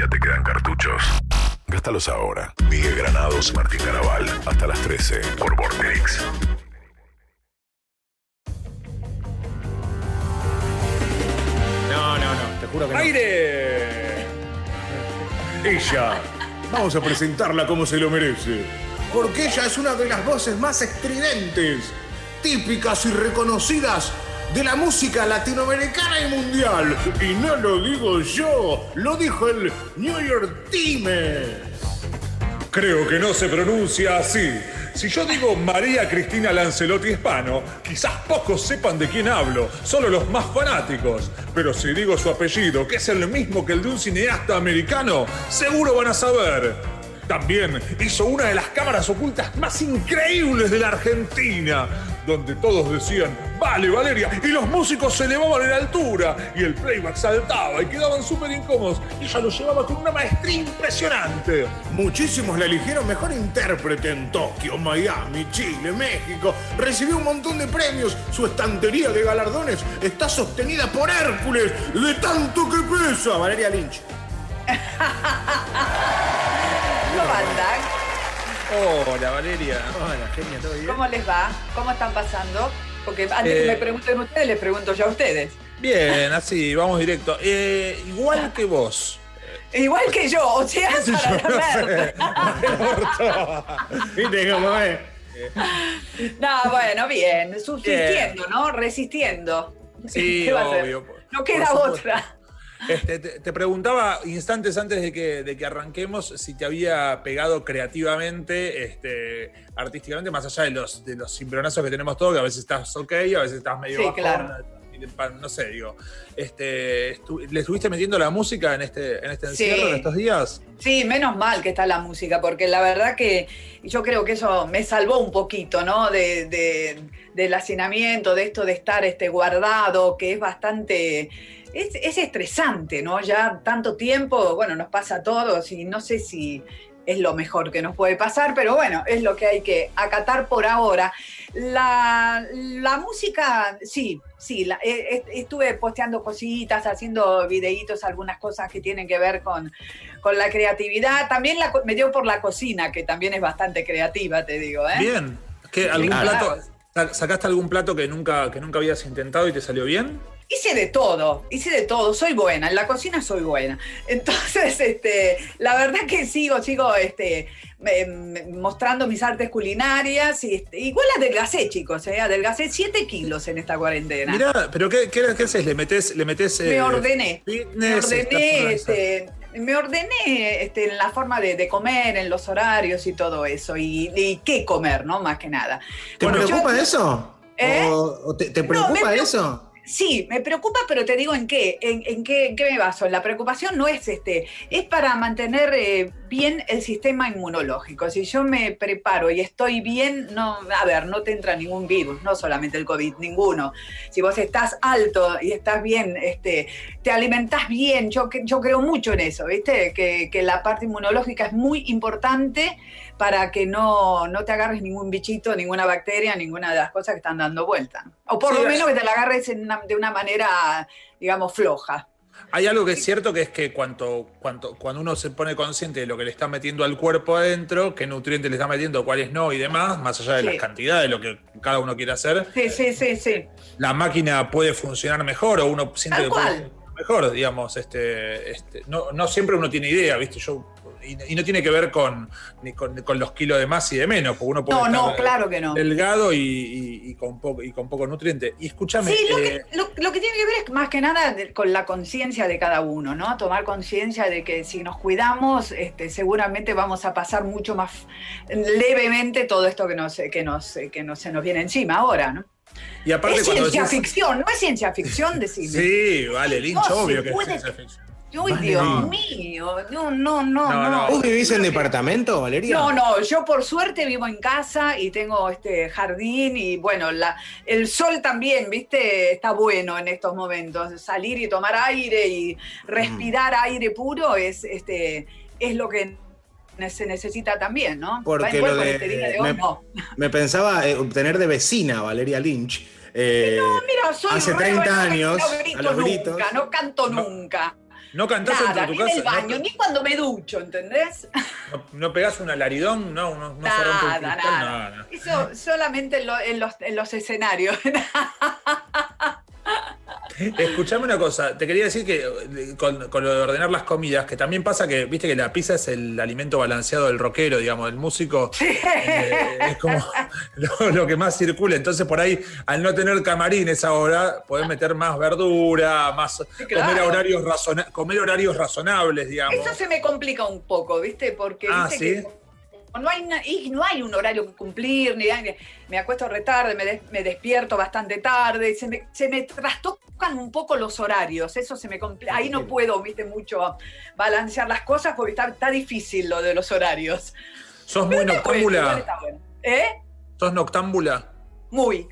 todavía te quedan cartuchos. Gástalos ahora. Miguel Granados, Martín Carabal. Hasta las 13 por Vortex. No, no, no, te juro que no. ¡Aire! Ella. Vamos a presentarla como se lo merece. Porque ella es una de las voces más estridentes, típicas y reconocidas de la música latinoamericana y mundial. Y no lo digo yo, lo dijo el New York Times. Creo que no se pronuncia así. Si yo digo María Cristina Lancelotti Hispano, quizás pocos sepan de quién hablo, solo los más fanáticos. Pero si digo su apellido, que es el mismo que el de un cineasta americano, seguro van a saber. También hizo una de las cámaras ocultas más increíbles de la Argentina, donde todos decían, vale Valeria, y los músicos se elevaban en altura, y el playback saltaba y quedaban súper incómodos, y ella lo llevaba con una maestría impresionante. Muchísimos la eligieron mejor intérprete en Tokio, Miami, Chile, México. Recibió un montón de premios. Su estantería de galardones está sostenida por Hércules, de tanto que pesa. Valeria Lynch. Hola, Valeria. Hola, genia, ¿todo bien? ¿Cómo les va? ¿Cómo están pasando? Porque antes Eh. que me pregunten ustedes, les pregunto yo a ustedes. Bien, así, vamos directo. Eh, igual que vos. Igual que yo, o sea, para ver. ¿Viste cómo es? No, bueno, bien, subsistiendo, ¿no? Resistiendo. Sí, ¿Qué va a hacer? obvio. No queda otra. Este, te, te preguntaba instantes antes de que, de que arranquemos si te había pegado creativamente, este, artísticamente, más allá de los, de los cimbronazos que tenemos todos, que a veces estás ok, a veces estás medio Sí, bajón, claro. No sé, digo. Este, estu- ¿Le estuviste metiendo la música en este, en este Sí. encierro, en estos días? Sí, menos mal que está la música, porque la verdad que yo creo que eso me salvó un poquito, ¿no? De, de- del hacinamiento, de esto de estar este, guardado, que es bastante. Es, es estresante, ¿no? Ya tanto tiempo, bueno, nos pasa a todos y no sé si es lo mejor que nos puede pasar, pero bueno, es lo que hay que acatar por ahora. La, la música, sí, sí, la- eh, estuve posteando cositas, haciendo videitos, algunas cosas que tienen que ver con, con la creatividad. También la me dio por la cocina, que también es bastante creativa, te digo. ¿eh? Bien. ¿Qué, ¿Algún claro. plato? sa- ¿Sacaste algún plato que nunca, que nunca habías intentado y te salió bien? Hice de todo, hice de todo, soy buena, en la cocina soy buena. Entonces, este, la verdad que sigo, sigo este, mostrando mis artes culinarias y este, igual adelgacé, chicos, ¿eh? adelgacé 7 kilos en esta cuarentena. Mirá, pero ¿qué, qué, qué haces? ¿Le metes, le metes me eh, ordené. Me ordené, este, me ordené este, en la forma de, de comer, en los horarios y todo eso, y, y qué comer, ¿no? Más que nada. ¿Te Bueno, preocupa yo- eso? ¿Eh? ¿O, te, No, me preocupa- eso? Sí, me preocupa, pero te digo en qué, en, qué, me baso. La preocupación no es este, es para mantener eh, bien el sistema inmunológico. Si yo me preparo y estoy bien, no, a ver, no te entra ningún virus, no solamente el COVID, ninguno. Si vos estás alto y estás bien, este, te alimentás bien, yo, yo creo mucho en eso, ¿viste? Que la parte inmunológica es muy importante para que no, no te agarres ningún bichito, ninguna bacteria, ninguna de las cosas que están dando vuelta. O por Sí, lo es- menos que te la agarres en una- de una manera, digamos, floja. Hay algo que es cierto que es que cuanto, cuanto, cuando uno se pone consciente de lo que le está metiendo al cuerpo adentro, qué nutrientes le está metiendo, cuáles no y demás, más allá de Sí. las cantidades, lo que cada uno quiere hacer, Sí, sí, sí, sí. la máquina puede funcionar mejor o uno siente Tal que puede funcionar mejor, digamos, este, este, no, no siempre uno tiene idea, ¿viste? Yo, y, y no tiene que ver con, ni con, con los kilos de más y de menos, porque uno puede No, no, estar claro que no. delgado y, con poco, y con poco nutriente. Y escúchame, Sí, lo eh, que, lo, lo que tiene que ver es más que nada con la conciencia de cada uno, ¿no? Tomar conciencia de que si nos cuidamos, este, seguramente vamos a pasar mucho más levemente todo esto que nos, que nos, que nos, se nos viene encima ahora, ¿no? y aparte es ciencia decís- ficción, no es ciencia ficción, decime. Sí, vale, Lynch, No obvio que puede- es ciencia ficción. Uy, Vale, Dios no. mío, no, no, no, No, no. no. ¿Vos vivís en departamento, Valeria? No, no, yo por suerte vivo en casa y tengo este jardín y bueno, la, el sol también, viste, está bueno en estos momentos. Salir y tomar aire y respirar aire puro es, este, es lo que se necesita también, ¿no? Porque lo de- este día de hoy, me- no. Me pensaba eh, obtener de vecina Valeria Lynch. eh, Mira, soy hace re 30 buena, años, no a grito los nunca, no canto No. nunca. No cantás Nada, de tu en el casa. baño, no, ni cuando me ducho, ¿entendés? no, no pegás un alaridón, no, no, no se rompe el Nada, cristal, nada. nada. Eso solamente en, lo- en los, en los escenarios. Escuchame una cosa, te quería decir que con, con lo de ordenar las comidas, que también pasa que, viste que la pizza es el alimento balanceado del rockero, digamos, del músico, eh, es como lo, lo que más circula. Entonces, por ahí, al no tener camarines ahora, podés meter más verdura, más claro. comer, horarios razona- comer horarios razonables, digamos. Eso se me complica un poco, ¿viste? Porque Ah, viste ¿sí? que no hay, y no hay un horario que cumplir, ni hay- me acuesto retarde, me, des- me despierto bastante tarde, se me, se me trastocan un poco los horarios, eso se me complica, ahí no puedo, viste, mucho balancear las cosas porque está, está difícil lo de los horarios. ¿Sos muy Pero noctámbula? bueno. ¿Eh? ¿Sos noctámbula? Muy.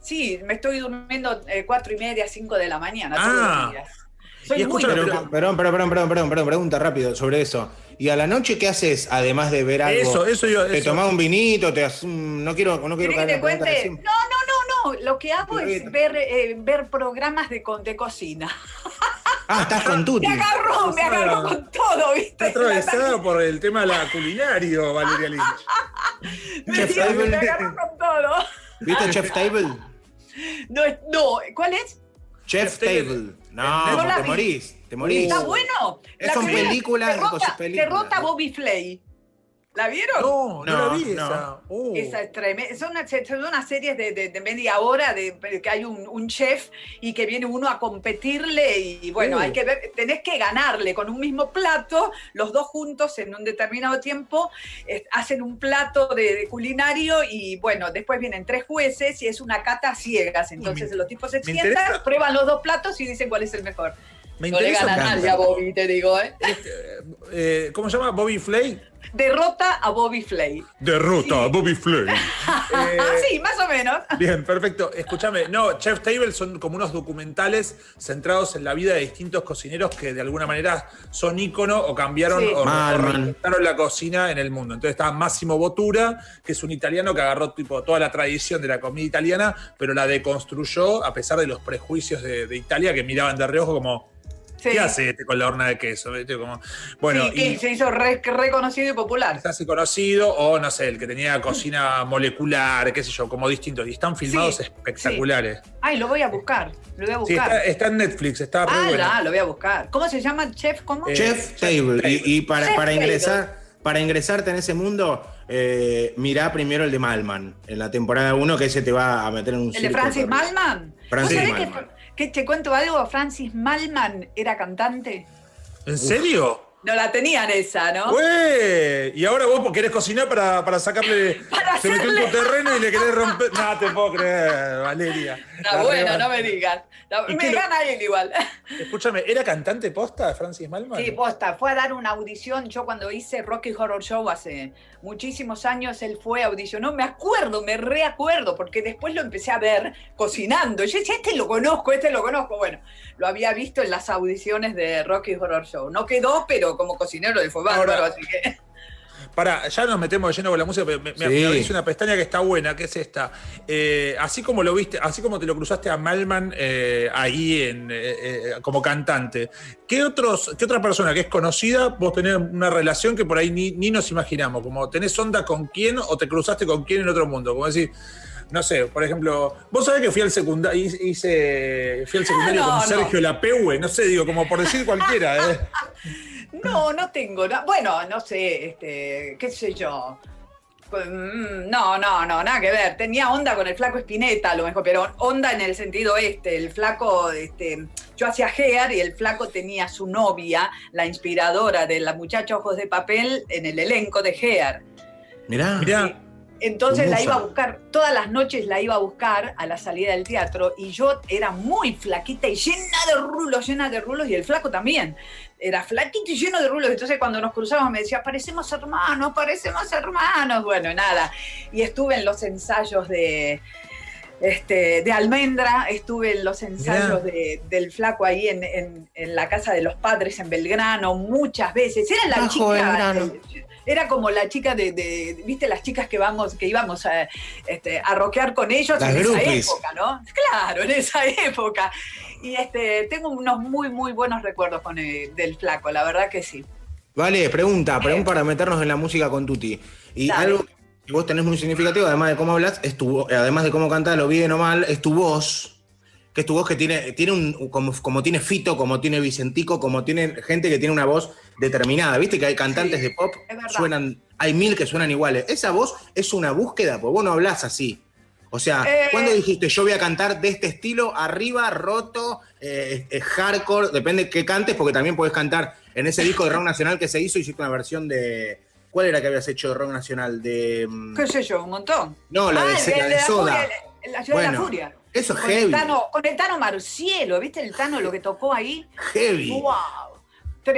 Sí, me estoy durmiendo eh, cuatro y media, cinco de la mañana Ah. todos los días. Soy muy Pero, perdón, perdón, perdón, perdón, perdón, perdón, pregunta rápido sobre eso. ¿Y a la noche qué haces además de ver algo? Eso, eso yo. ¿Te eso. tomás un vinito? Te haces un- No quiero, no quiero ¿Querés que te cuente? No, no, no, no. Lo que hago es ver, eh, ver programas de, de cocina. Ah, estás con Tuti. Me agarró, me agarró con todo, ¿viste? Está atravesada por el tema de la culinario, Valeria Lynch. Me, Chef me Table. agarró con todo. ¿Viste Chef Table? No, no, ¿cuál es? Chef Table. Table. No, No la te vi. morís, te morís. ¿Está bueno? Es son primera- películas, películas. derrota Bobby Flay. ¿La vieron? No, no, No, la vi no. esa. Uh. Esa es tremenda. Son, una- son unas series de, de- de media hora de que hay un, un chef y que viene uno a competirle y bueno, Uh. hay que ver, tenés que ganarle con un mismo plato, los dos juntos en un determinado tiempo eh, hacen un plato de, de culinario y bueno, después vienen tres jueces y es una cata a ciegas. Entonces me- los tipos se sientan, interesa- prueban los dos platos y dicen cuál es el mejor. Me No le interesa. gana encanta. nadie a Bobby, te digo, ¿eh? eh, ¿Cómo se llama? Bobby Flay. Derrota a Bobby Flay. Derrota a Bobby Flay. Eh, Ah, sí, más o menos. Bien, perfecto. Escúchame, no, Chef Table son como unos documentales centrados en la vida de distintos cocineros que de alguna manera son ícono o cambiaron Sí. o, o reinventaron la cocina en el mundo. Entonces está Massimo Bottura, que es un italiano que agarró tipo toda la tradición de la comida italiana, pero la deconstruyó a pesar de los prejuicios de, de Italia que miraban de reojo como, Sí. ¿qué hace este con la horna de queso? ¿Viste? Como, bueno, sí, que y- se hizo re- reconocido y popular. se hace conocido, o no sé, el que tenía cocina molecular, qué sé yo, como distintos. Y están filmados Sí, espectaculares. Ay, lo voy a buscar. Lo voy a Sí, buscar. está, está en Netflix, está re ah, bueno. la, lo voy a buscar. ¿Cómo se llama chef? ¿Cómo? Eh, Chef Chef Table. Table. Y, y para, Chef para Table. ingresar, para ingresarte en ese mundo, eh, mirá primero el de Malman, en la temporada 1, que ese te va a meter en un ¿El de Francis. Malman? Francis ¿Vos sabés Malman. Que te cuento algo? Francis Malman era cantante. ¿En serio? No la tenían esa, ¿no? ¡Güey! Y ahora vos querés cocinar para, para sacarle. Para se metió en tu terreno y le querés romper. No te puedo creer, Valeria. No, La bueno, reba- no me digan. No, ¿Y me lo- gana él igual. Escúchame, ¿era cantante posta Francis Malman? Sí, posta, fue a dar una audición. Yo cuando hice Rocky Horror Show hace muchísimos años, él fue, audicionó. Me acuerdo, me reacuerdo, porque después lo empecé a ver cocinando. Yo decía, este lo conozco, este lo conozco. Bueno, lo había visto en las audiciones de Rocky Horror Show. No quedó, pero como cocinero le fue bárbaro, Ahora- así que... Pará, ya nos metemos de lleno con la música, pero me, me- Sí. me abrís una pestaña que está buena, que es esta. Eh, así como lo viste, así como te lo cruzaste a Malman eh, ahí en, eh, eh, como cantante, ¿qué, otros, ¿qué otra persona que es conocida vos tenés una relación que por ahí ni, ni nos imaginamos? Como tenés onda con quién o te cruzaste con quién en otro mundo. Como decir, no sé, por ejemplo, vos sabés que fui al secundario, hice, fui al secundario No, con no. Sergio Lapeue, no sé, digo, como por decir cualquiera, ¿eh? No, no tengo. Bueno, no sé, este, qué sé yo. Pues, mm, No, no, no, nada que ver. Tenía onda con el flaco Espineta, a lo mejor, pero onda en el sentido este. El flaco, este, yo hacía hair y el flaco tenía su novia, la inspiradora de la muchacha Ojos de Papel, en el elenco de hair. Mirá. Mirá, Entonces la iba a buscar, todas las noches la iba a buscar a la salida del teatro y yo era muy flaquita y llena de rulos, llena de rulos y el flaco también. Era flaquito y lleno de rulos. Entonces cuando nos cruzábamos me decía, parecemos hermanos, parecemos hermanos. Bueno, nada. Y estuve en los ensayos de, este, de Almendra, estuve en los ensayos de- del flaco ahí en, en- en la casa de los padres en Belgrano muchas veces. Era la Bajo chica, eh, era como la chica de, de- viste, las chicas que vamos, que íbamos a, este, a rockear con ellos Las en esa época, ¿no? Claro, en esa época. Y este, tengo unos muy, muy buenos recuerdos con el, del flaco, la verdad que sí. Vale, pregunta, pregunta para meternos en la música con Tuti. Y Dale. algo que vos tenés muy significativo, además de cómo hablas, es tu, además de cómo cantás, lo bien o mal, es tu voz. Que es tu voz que tiene, tiene un, como, como tiene Fito, como tiene Vicentico, como tiene gente que tiene una voz determinada. Viste que hay cantantes Sí, de pop, suenan, hay mil que suenan iguales. Esa voz es una búsqueda, porque vos no hablás así. O sea, Eh. ¿cuándo dijiste yo voy a cantar de este estilo, arriba, roto, eh, eh, hardcore? Depende qué cantes, porque también podés cantar en ese disco de rock nacional que se hizo, hiciste una versión de. ¿Cuál era que habías hecho de rock nacional? De. mm, ¿Qué sé yo? Un montón. No, la de, Ah, la el de la Soda. Furia, el- la ciudad de la Bueno, furia. Eso es Con el, heavy. Tano, con el Tano Marcielo, ¿viste el Tano lo que tocó ahí? Heavy. ¡Wow!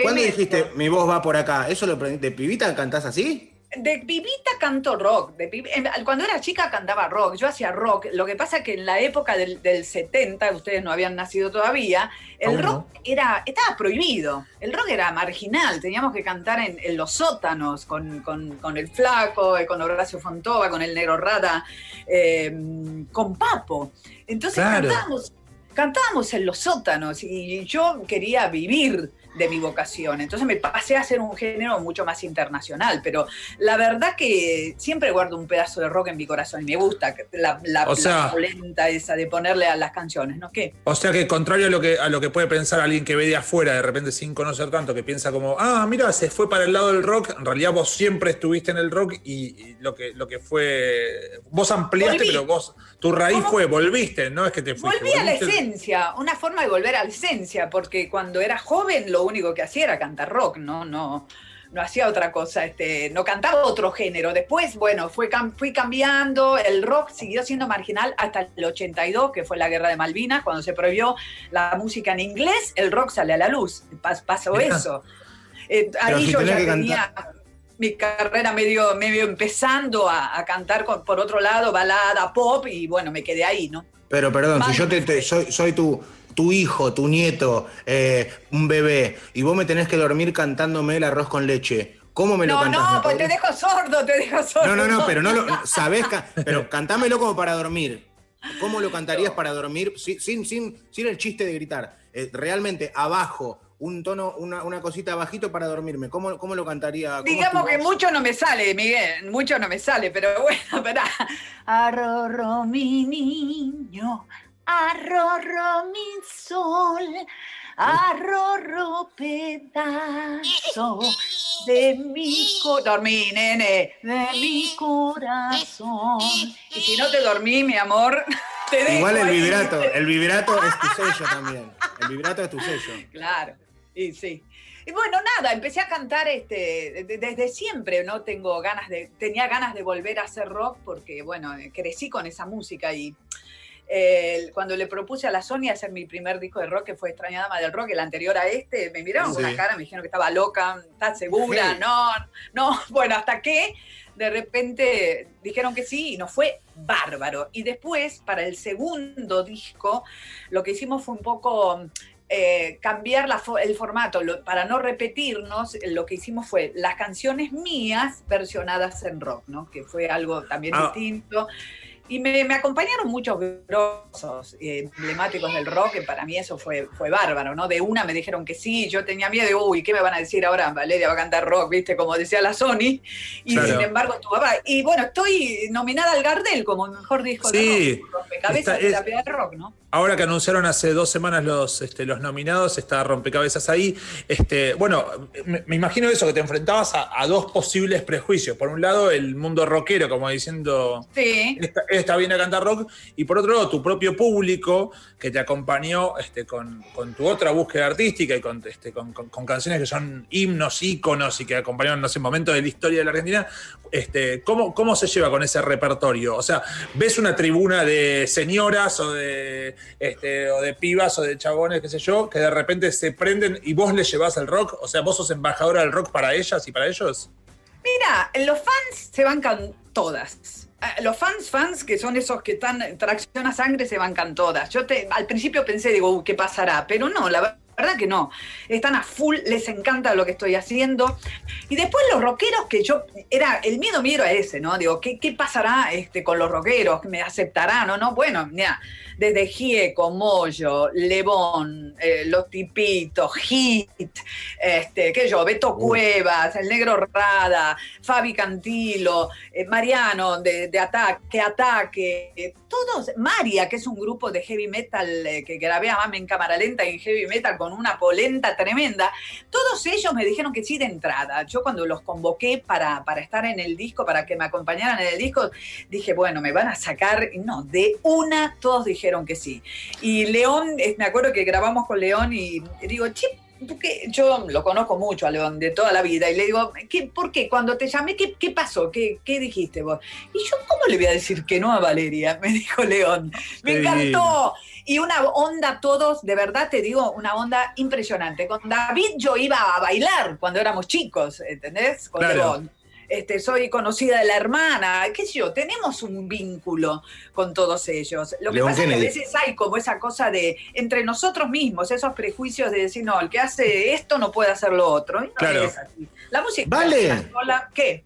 ¿Cuándo dijiste mi voz va por acá? ¿Eso lo? ¿De pibita cantás así? De pibita canto rock. De pib- em, Cuando era chica cantaba rock. Yo hacía rock. Lo que pasa es que en la época del, del 70, ustedes no habían nacido todavía, el no. rock era, estaba prohibido. El rock era marginal. Teníamos que cantar en, en los sótanos con, con- con el Flaco, eh, con Horacio Fontova, con el Negro Rada, eh, con Papo. Entonces Claro. cantábamos, cantábamos en los sótanos y yo quería vivir de mi vocación. Entonces me pasé a hacer un género mucho más internacional, pero la verdad que siempre guardo un pedazo de rock en mi corazón y me gusta la, la, O sea- la polenta esa de ponerle a las canciones, ¿no? ¿Qué? O sea que contrario a lo que, a lo que puede pensar alguien que ve de afuera, de repente sin conocer tanto, que piensa como, ah, mira, se fue para el lado del rock, en realidad vos siempre estuviste en el rock y, y lo, que, lo que fue, vos ampliaste, Volví. pero vos, tu raíz ¿Cómo? fue, volviste, no es que te fuiste. Volví a la esencia, una forma de volver a la esencia, porque cuando era joven lo único que hacía era cantar rock, no, no, no hacía otra cosa, este, no cantaba otro género. Después, bueno, fue, fui cambiando, el rock siguió siendo marginal hasta el 82, que fue la guerra de Malvinas, cuando se prohibió la música en inglés, el rock sale a la luz, Pas- pasó eso. Eh, ahí si yo ya tenía mi carrera medio, medio empezando a, a cantar con- por otro lado, balada, pop, y bueno, me quedé ahí, ¿no? Pero perdón, si yo te, te- soy, soy tu, tu hijo, tu nieto, eh, un bebé, y vos me tenés que dormir cantándome el arroz con leche, ¿cómo me lo No, cantás? no, ¿Me pues te dejo sordo, te dejo sordo. No, no, no, pero no lo sabés, pero cantámelo como para dormir. ¿Cómo lo cantarías para dormir sin, sin, sin, el chiste de gritar? Eh, realmente abajo, un tono, una, una cosita bajito para dormirme. ¿Cómo, cómo lo cantaría? ¿Cómo es tu Digamos que mucho no me sale, Miguel, mucho no me sale, pero bueno, espera. Arrorro mi niño, arrorro mi sol, arrorro pedazo de mi corazón. Dormí, nene, de mi corazón. Y si no te dormí, mi amor, te Igual el vibrato, el vibrato es tu sello también. El vibrato es tu sello. Claro, y sí. Y bueno, nada, empecé a cantar este, de- desde siempre, ¿no? Tengo ganas de, tenía ganas de volver a hacer rock porque, bueno, eh, crecí con esa música y eh, cuando le propuse a la Sony hacer mi primer disco de rock, que fue Extraña Dama del Rock, el anterior a este, me miraron con Sí. una cara, me dijeron que estaba loca, ¿estás segura? Sí. No, no, bueno, hasta que de repente dijeron que sí y nos fue bárbaro. Y después, para el segundo disco, lo que hicimos fue un poco eh, cambiar la el formato. Lo- para no repetirnos, lo que hicimos fue las canciones mías versionadas en rock, ¿no? Que fue algo también Ah. distinto. Y me, me acompañaron muchos grosos eh, emblemáticos del rock, que para mí eso fue, fue bárbaro, ¿no? De una me dijeron que sí, yo tenía miedo de, uy, ¿qué me van a decir ahora? Valeria va a cantar rock, ¿viste? Como decía la Sony. Y Claro. sin embargo, tu papá. Y bueno, estoy nominada al Gardel como mejor disco Sí, de rock. Rompecabezas está- de es- la del rock, ¿no? Ahora que anunciaron hace dos semanas los, este, los nominados, está rompecabezas ahí. Este, bueno, me, me imagino eso, que te enfrentabas a, a dos posibles prejuicios. Por un lado, el mundo rockero, como diciendo, Sí. esta, esta viene a cantar rock, y por otro lado, tu propio público que te acompañó este, con, con tu otra búsqueda artística y con, este, con, con- con canciones que son himnos, íconos y que acompañaron, no sé, momentos de la historia de la Argentina. Este, ¿cómo, ¿Cómo se lleva con ese repertorio? O sea, ¿ves una tribuna de señoras o de, este, o de pibas o de chabones, qué sé yo, que de repente se prenden y vos les llevas el rock? O sea, ¿vos sos embajadora del rock para ellas y para ellos? Mira, los fans se bancan todas. ah, los fans, fans, que son esos que están, tracción a sangre, se bancan todas. Yo te, al principio pensé, digo, "Uy, ¿qué pasará? Pero no, la verdad verdad que no. Están a full, les encanta lo que estoy haciendo. Y después los rockeros, que yo, era, el miedo mío era ese, ¿no? Digo, ¿qué, qué pasará este, con los rockeros? ¿Me aceptarán o no? Bueno, mira, desde Gieco, Moyo, Lebón, eh, Los Tipitos, Hit, este, qué yo, Beto Cuevas, El Negro Rada, Fabi Cantilo, eh, Mariano de, de Ataque, Ataque, eh, todos, María, que es un grupo de heavy metal eh, que grabé a en cámara lenta en heavy metal con una polenta tremenda, todos ellos me dijeron que sí de entrada. Yo cuando los convoqué para, para estar en el disco, para que me acompañaran en el disco, dije, bueno, me van a sacar, no, de una todos dijeron que sí. Y León, eh, me acuerdo que grabamos con León y digo, che, porque yo lo conozco mucho a León de toda la vida y le digo, ¿qué, ¿por qué? Cuando te llamé, ¿qué, qué pasó? ¿Qué, ¿Qué dijiste vos? Y yo, ¿cómo le voy a decir que no a Valeria? Me dijo León. Me encantó. Y una onda todos, de verdad te digo, una onda impresionante. Con David yo iba a bailar cuando éramos chicos, ¿entendés? Con Claro. León. Este, soy conocida de la hermana, qué sé yo, tenemos un vínculo con todos ellos. Lo que León pasa es que a veces hay como esa cosa de entre nosotros mismos, esos prejuicios de decir, no, el que hace esto no puede hacer lo otro. Y no Claro. es así. La música Vale. es una sola- ¿Qué?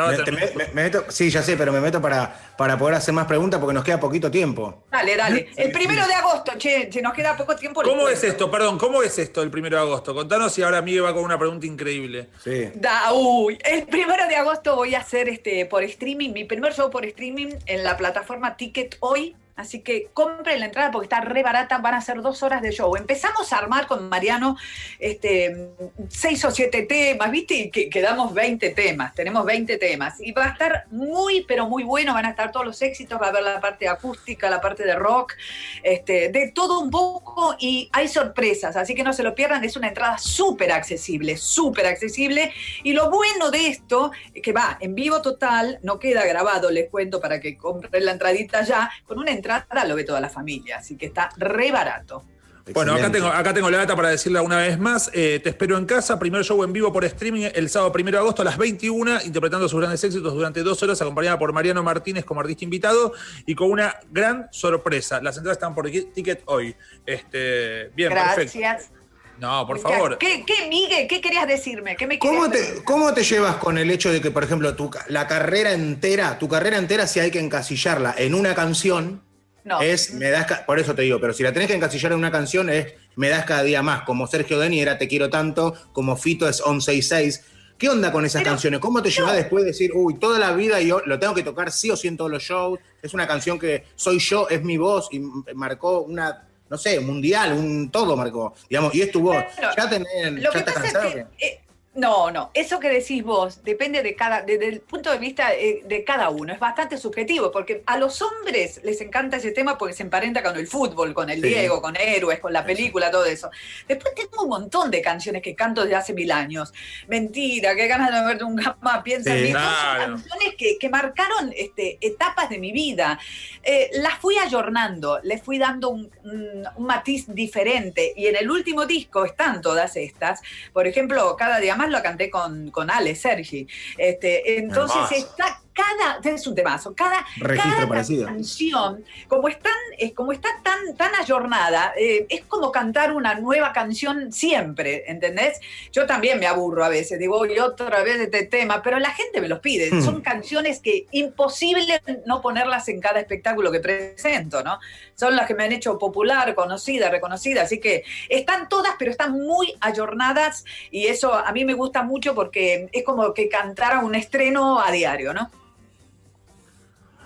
Estaba Me- te- terminando. me- me meto- sí, ya sé, pero me meto para, para poder hacer más preguntas porque nos queda poquito tiempo. Dale, dale. El primero de agosto, che, se nos queda poco tiempo. ¿Cómo es esto? Perdón, ¿cómo es esto el primero de agosto? Contanos y ahora Miguel va con una pregunta increíble. Sí. Da, uy, el primero de agosto voy a hacer este por streaming, mi primer show por streaming en la plataforma Ticket hoy. Así que compren la entrada porque está re barata, van a ser dos horas de show. Empezamos a armar con Mariano este, seis o siete temas, ¿viste? Y que, quedamos 20 temas, tenemos 20 temas. Y va a estar muy, pero muy bueno, van a estar todos los éxitos, va a haber la parte acústica, la parte de rock, este, de todo un poco y hay sorpresas, así que no se lo pierdan, es una entrada súper accesible, súper accesible. Y lo bueno de esto, es que va en vivo total, no queda grabado, les cuento para que compren la entradita ya, con una entrada lo ve toda la familia, así que está re barato. Bueno, acá tengo, acá tengo la data para decirla una vez más. Eh, te espero en casa, primer show en vivo por streaming el sábado 1 de agosto a las 21, interpretando sus grandes éxitos durante dos horas, acompañada por Mariano Martínez como artista invitado y con una gran sorpresa. Las entradas están por ticket hoy. Este, bien, perfecto. Gracias. No, por favor. ¿Qué, qué, Miguel? ¿Qué querías decirme? ¿Qué me ¿Cómo te, decir? ¿Cómo te llevas con el hecho de que, por ejemplo, tu, la carrera entera, tu carrera entera, si hay que encasillarla en una canción, No. es me das por eso te digo, pero si la tenés que encasillar en una canción es me das cada día más, como Sergio Deni era Te quiero tanto, como Fito es 166. ¿Qué onda con esas Pero canciones? ¿Cómo te llevas después de decir, uy, toda la vida yo lo tengo que tocar sí o sí en todos los shows? Es una canción que soy yo, es mi voz y m- marcó una, no sé, mundial, un todo marcó, digamos, y es tu voz. Ya tenés, Lo ya que estás pasa cansado. es que. eh, no, no, eso que decís vos depende de cada, desde el punto de vista eh, de cada uno, es bastante subjetivo, porque a los hombres les encanta ese tema porque se emparenta con el fútbol, con el Sí. Diego, con héroes, con la película, todo eso. Después tengo un montón de canciones que canto desde hace mil años. Mentira, qué ganas de verte un gama, piensa en mí. Son canciones que, que marcaron este, etapas de mi vida. Eh, las fui ayornando, les fui dando un, un- un matiz diferente. Y en el último disco están todas estas. Por ejemplo, cada día más lo canté con, con Ale, Sergi. Este, entonces Hermoso. está cada, es un temazo, cada, Registro cada canción, como, están, es, como está tan, tan ayornada, eh, es como cantar una nueva canción siempre, ¿entendés? Yo también me aburro a veces, digo, y otra vez este tema, pero la gente me los pide. Hmm. Son canciones que imposible no ponerlas en cada espectáculo que presento, ¿no? Son las que me han hecho popular, conocida, reconocida, así que están todas, pero están muy ayornadas y eso a mí me gusta mucho porque es como que cantara un estreno a diario, ¿no?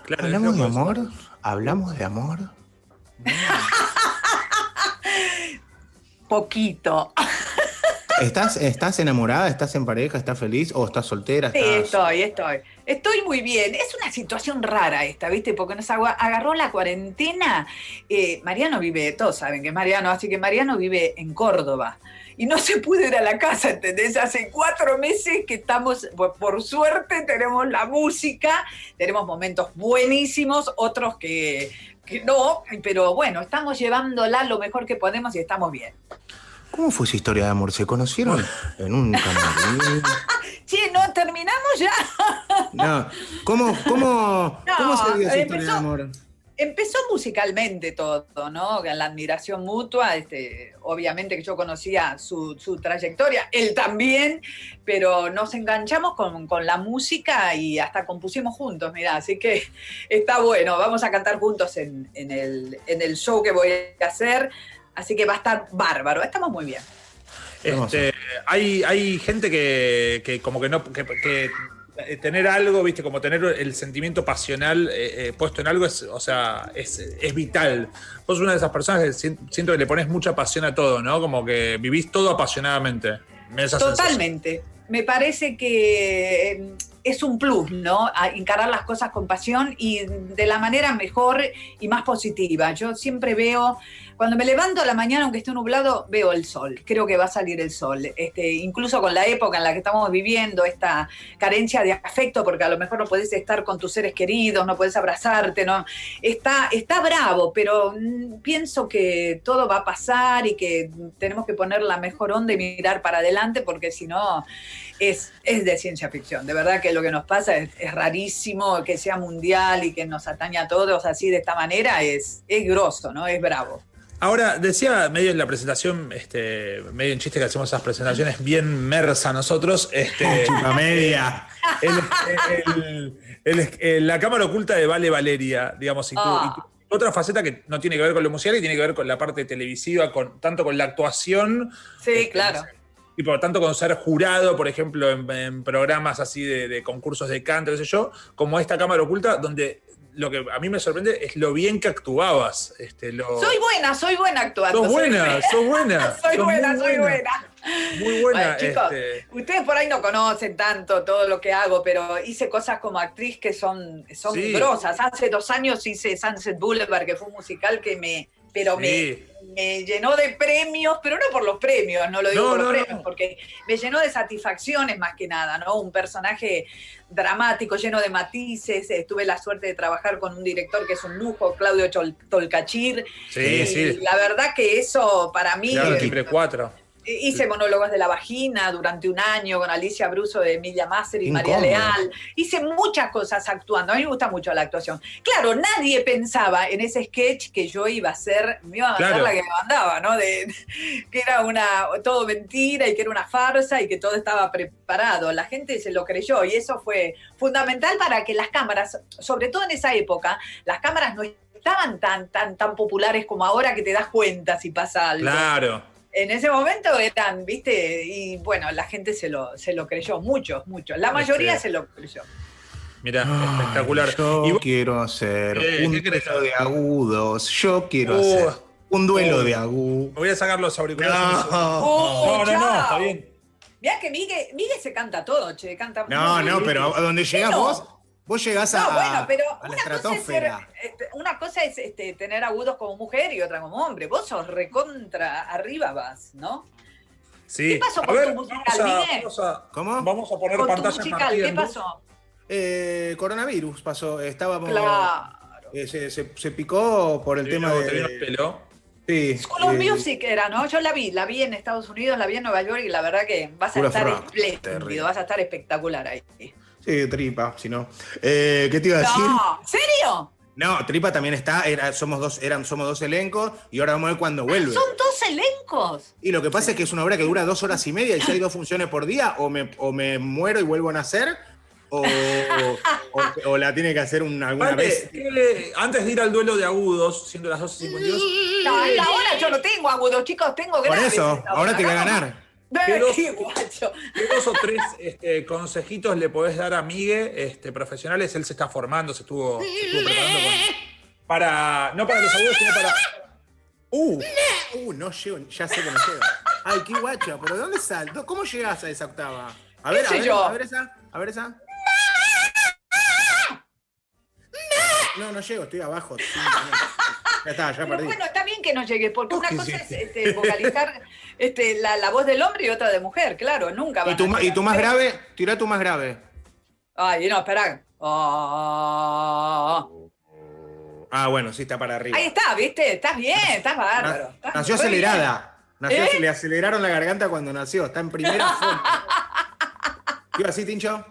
Claro, ¿Hablamos de eso. amor? ¿Hablamos de amor? Poquito. ¿Estás, ¿Estás enamorada? ¿Estás en pareja? ¿Estás feliz? ¿O estás soltera? Sí, ¿Estás... estoy, estoy. Estoy muy bien. Es una situación rara esta, ¿viste? Porque nos agarró la cuarentena. Eh, Mariano vive, todos saben que es Mariano, así que Mariano vive en Córdoba. Y no se pudo ir a la casa, ¿entendés? Hace cuatro meses que estamos, por, suerte tenemos la música, tenemos momentos buenísimos, otros que, que no, pero bueno, estamos llevándola lo mejor que podemos y estamos bien. ¿Cómo fue su historia de amor? ¿Se conocieron en un camarín? Che, ¿no terminamos ya? No. ¿Cómo ¿Cómo, cómo, No, cómo se dio esa historia empezó- de amor? Empezó musicalmente todo, ¿no? La admiración mutua, este, obviamente que yo conocía su, su trayectoria, él también, pero nos enganchamos con, con la música y hasta compusimos juntos, mira, así que está bueno, vamos a cantar juntos en, en el, en el show que voy a hacer, así que va a estar bárbaro, estamos muy bien. Este, hay, hay gente que, que como que no. Que, que, tener algo, viste, como tener el sentimiento pasional eh, eh, puesto en algo es, o sea, es, es vital. Vos sos una de esas personas que si- siento que le pones mucha pasión a todo, ¿no? Como que vivís todo apasionadamente. Totalmente. Me parece que eh, es un plus, ¿no? Encarar las cosas con pasión y de la manera mejor y más positiva. Yo siempre veo, cuando me levanto a la mañana, aunque esté nublado, veo el sol. Creo que va a salir el sol. Este, incluso con la época en la que estamos viviendo, esta carencia de afecto, porque a lo mejor no podés estar con tus seres queridos, no podés abrazarte, ¿no? Está, está bravo, pero mm, pienso que todo va a pasar y que tenemos que poner la mejor onda y mirar para adelante, porque si no, es, es de ciencia ficción. De verdad que lo que nos pasa es, es rarísimo, que sea mundial y que nos atañe a todos así de esta manera, es, es grosso, ¿no? Es bravo. Ahora, decía medio en la presentación, este, medio en chiste que hacemos esas presentaciones bien mersa nosotros, este, Chupa media. el- el- el- el- la cámara oculta de Vale Valeria, digamos, y, tu- Ah. y tu- otra faceta que no tiene que ver con lo musical y tiene que ver con la parte televisiva, con, tanto con la actuación, Sí, Este, claro. Y por tanto con ser jurado, por ejemplo, en, en programas así de, de concursos de canto, qué sé yo, como esta cámara oculta, donde lo que a mí me sorprende es lo bien que actuabas. Este, lo... Soy buena, soy buena actuando. Sos soy buena, sos buena. Soy buena, soy buena. Muy buena. Bueno, chicos, este, ustedes por ahí no conocen tanto todo lo que hago, pero hice cosas como actriz que son, son Sí. grosas. Hace dos años hice Sunset Boulevard, que fue un musical que me, pero Sí. me, me llenó de premios, pero no por los premios, no lo digo No, por los no, premios, no. porque me llenó de satisfacciones más que nada, ¿no? Un personaje dramático, lleno de matices. eh, Tuve la suerte de trabajar con un director que es un lujo, Claudio Chol- Tolcachir. sí, y sí. la verdad que eso para mí... Claro, eh, cuatro. Hice monólogos de la vagina durante un año con Alicia Bruso de Emilia Masser y María. Leal. Hice muchas cosas actuando. A mí me gusta mucho la actuación. Claro, nadie pensaba en ese sketch que yo iba a ser, me iba a mandar Claro. la que me mandaba, ¿no? De, que era una todo mentira y que era una farsa y que todo estaba preparado. La gente se lo creyó y eso fue fundamental para que las cámaras, sobre todo en esa época, las cámaras no estaban tan, tan, tan populares como ahora que te das cuenta si pasa algo Claro. En ese momento eran, viste, y bueno, la gente se lo, se lo creyó, muchos, muchos. La mayoría se lo creyó. Mira, espectacular. Yo Y vos- quiero hacer Eh, un ¿qué querés duelo de agudos. Yo quiero Uh, hacer un duelo uh. de agudos. me voy a sacar los auriculares. No. No, no, no, está bien. Mirá que Miguel, Miguel se canta todo, che, canta No, no, pero a donde llegás No. vos, vos llegás a, No, bueno, pero a la una cosa, es ser, estratosfera. este, una cosa es este, tener agudos como mujer y otra como hombre. Vos sos recontra arriba vas, ¿no? Sí. ¿Qué pasó A con ver, tu musical, vamos a, Miguel? vamos a- ¿Cómo? Vamos a poner Con tu pantallas musical, ¿qué pasó? Eh, coronavirus pasó. Estábamos. Claro. eh, se, se- se picó por el Te tema de. te vino el pelo. Sí, School of eh, Music era, ¿no? Yo la vi, la vi en Estados Unidos, la vi en Nueva York y la verdad que vas a estar espléndido, vas a estar espectacular ahí. Sí, tripa, si no. Eh, ¿Qué te iba a decir? No, ¿serio? No, Tripa también está, era- somos dos, eran, somos dos elencos y ahora vamos a ver cuándo vuelve. Son dos elencos. Y lo que pasa es que es una obra que dura dos horas y media y si hay dos funciones por día, o me, o me muero y vuelvo a nacer, o, o, o la tiene que hacer un- alguna Vale, vez. ¿qué- antes de ir al duelo de agudos, siendo las 12.52, No, a esta hora yo no tengo agudos, chicos, tengo Por eso, ahora hora, te voy a ¿no? ganar. ¿Qué dos- qué guacho. ¿qué dos o tres este, consejitos le podés dar a Migue este, profesionales? Él se está formando, se estuvo, se estuvo preparando con- para, no para los agudos, sino para... Uh, uh, no llego, ya sé que no llego. Ay, qué guacha, pero ¿de dónde salto? ¿Cómo llegás a esa octava? A ver, ¿Qué a ver, yo? a ver esa, a ver esa. No, no llego, estoy abajo. Sí. Ya está, ya Pero perdí. bueno, está bien que no llegues, porque una ¿Qué cosa es este, vocalizar este, la, la voz del hombre y otra de mujer, claro, nunca ¿Y van tu, y tu más grave? Tira tu más grave. Ay, no, espera. Ah. Ah, bueno, sí, está para arriba. Ahí está, ¿viste? Estás bien, estás bárbaro. Estás nació acelerada. Nació, ¿Eh? Le aceleraron la garganta cuando nació. Está en primera fuente. ¿Iba así, Tincho?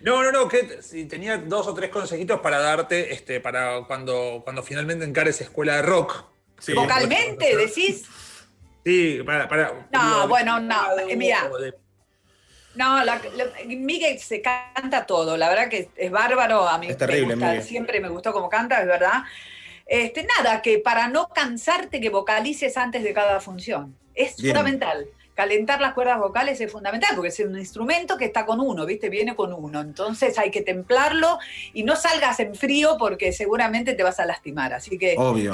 No, no, no, que si tenía dos o tres consejitos para darte este, para cuando, cuando finalmente encares escuela de rock. Sí. Vocalmente, decís. Sí, para. para No, digo, bueno, no, de- eh, mira. de- No, la, la- Miguel se canta todo, la verdad que es bárbaro, a mí Es terrible, me gusta, Miguel. siempre me gustó como canta, es verdad. Este, nada, que para no cansarte que vocalices antes de cada función. Es Bien. fundamental. Calentar las cuerdas vocales es fundamental, porque es un instrumento que está con uno, ¿viste? Viene con uno. Entonces hay que templarlo y no salgas en frío porque seguramente te vas a lastimar. Así que Obvio.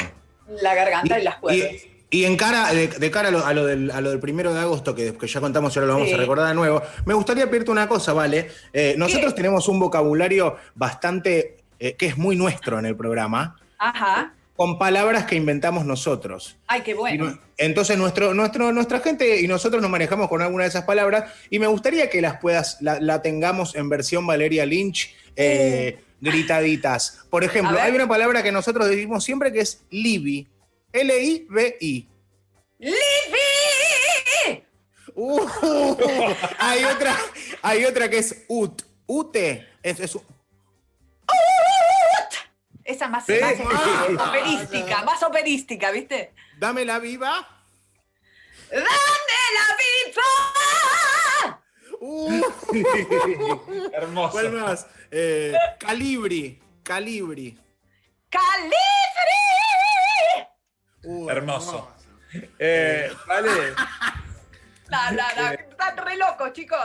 la garganta y, las cuerdas. Y, y en cara, de, de cara a lo, a lo del, a lo del primero de agosto, que, que ya contamos y ahora lo vamos Sí. a recordar de nuevo, me gustaría pedirte una cosa, ¿vale? Eh, nosotros tenemos un vocabulario bastante, eh, que es muy nuestro en el programa, Ajá. con palabras que inventamos nosotros. Ay, qué bueno. no- entonces nuestro, nuestro, nuestra gente y nosotros nos manejamos con alguna de esas palabras y me gustaría que las puedas, la, la tengamos en versión Valeria Lynch, eh, gritaditas. Por ejemplo, hay una palabra que nosotros decimos siempre que es Libby. L-I-B-I. ¡Livi! Uh, hay otra, hay otra que es ut. Ute. Es, es Esa más, Sí. más operística, más operística, ¿viste? dame la viva. ¡Dame la vida! Uh, Hermoso. ¿Cuál más? Eh, calibri. Calibri. ¡Califri! Uh, Hermoso. Eh, vale, La, la, la, están re locos, chicos.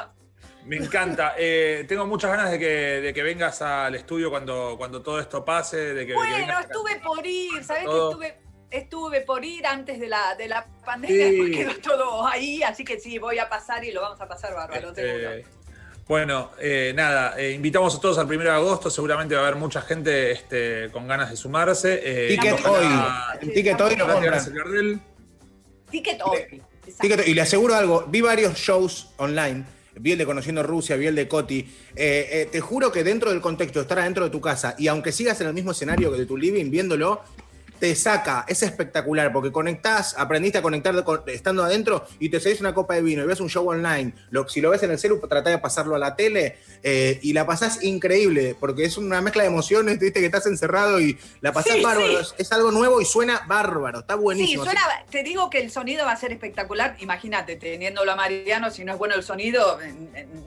me encanta. Eh, tengo muchas ganas de que, de que vengas al estudio cuando, cuando todo esto pase. De que, de que Bueno, estuve por ir, ¿sabés que Todo. estuve, estuve por ir antes de la, de la pandemia? Sí. Después quedó todo ahí, así que sí, voy a pasar y lo vamos a pasar bárbaro, Este, seguro. Bueno, eh, nada, eh, invitamos a todos al 1 de agosto. Seguramente va a haber mucha gente este, con ganas de sumarse. Eh, Ticket ojalá- hoy. Ticket hoy te compran. Ticket hoy. Ticket- y le aseguro algo, vi varios shows online, vi el de Conociendo Rusia, vi el de Coti. Eh, eh, te juro que dentro del contexto de estar adentro de tu casa y aunque sigas en el mismo escenario que de tu living viéndolo, te saca, es espectacular, porque conectás, aprendiste a conectar con- estando adentro y te seguís una copa de vino y ves un show online. Lo, si lo ves en el celu, tratá de pasarlo a la tele eh, y la pasás increíble, porque es una mezcla de emociones, viste que estás encerrado y la pasás Sí, bárbaro. sí. Es, es algo nuevo y suena bárbaro, está Sí, buenísimo. suena, te digo que el sonido va a ser espectacular. Imagínate, teniéndolo a Mariano, si no es bueno el sonido,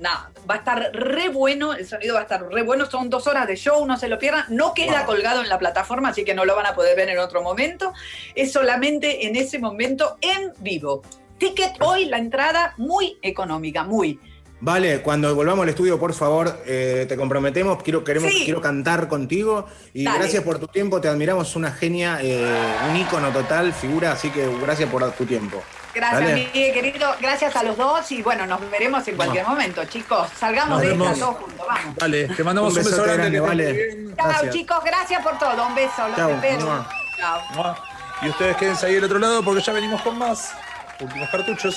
nada, va a estar re bueno, el sonido va a estar re bueno. Son dos horas de show, no se lo pierdan. No queda Wow. colgado en la plataforma, así que no lo van a poder ver en otro momento. Es solamente en ese momento en vivo. Ticket hoy, la entrada muy económica, muy. Vale, cuando volvamos al estudio, por favor, eh, te comprometemos. Quiero, queremos, Sí. quiero cantar contigo. Y Dale. gracias por tu tiempo, te admiramos, una genia, eh, un ícono total, figura, así que gracias por tu tiempo. Gracias, Dale. Querido. Gracias a los dos y bueno, nos veremos en cualquier momento, chicos. Salgamos Nos de esta todos juntos, vamos. Dale, te mandamos Un un, beso grande. vale. Chao, chicos, gracias por todo. Un beso, los Chao. Y ustedes quédense ahí del otro lado porque ya venimos con más últimos cartuchos.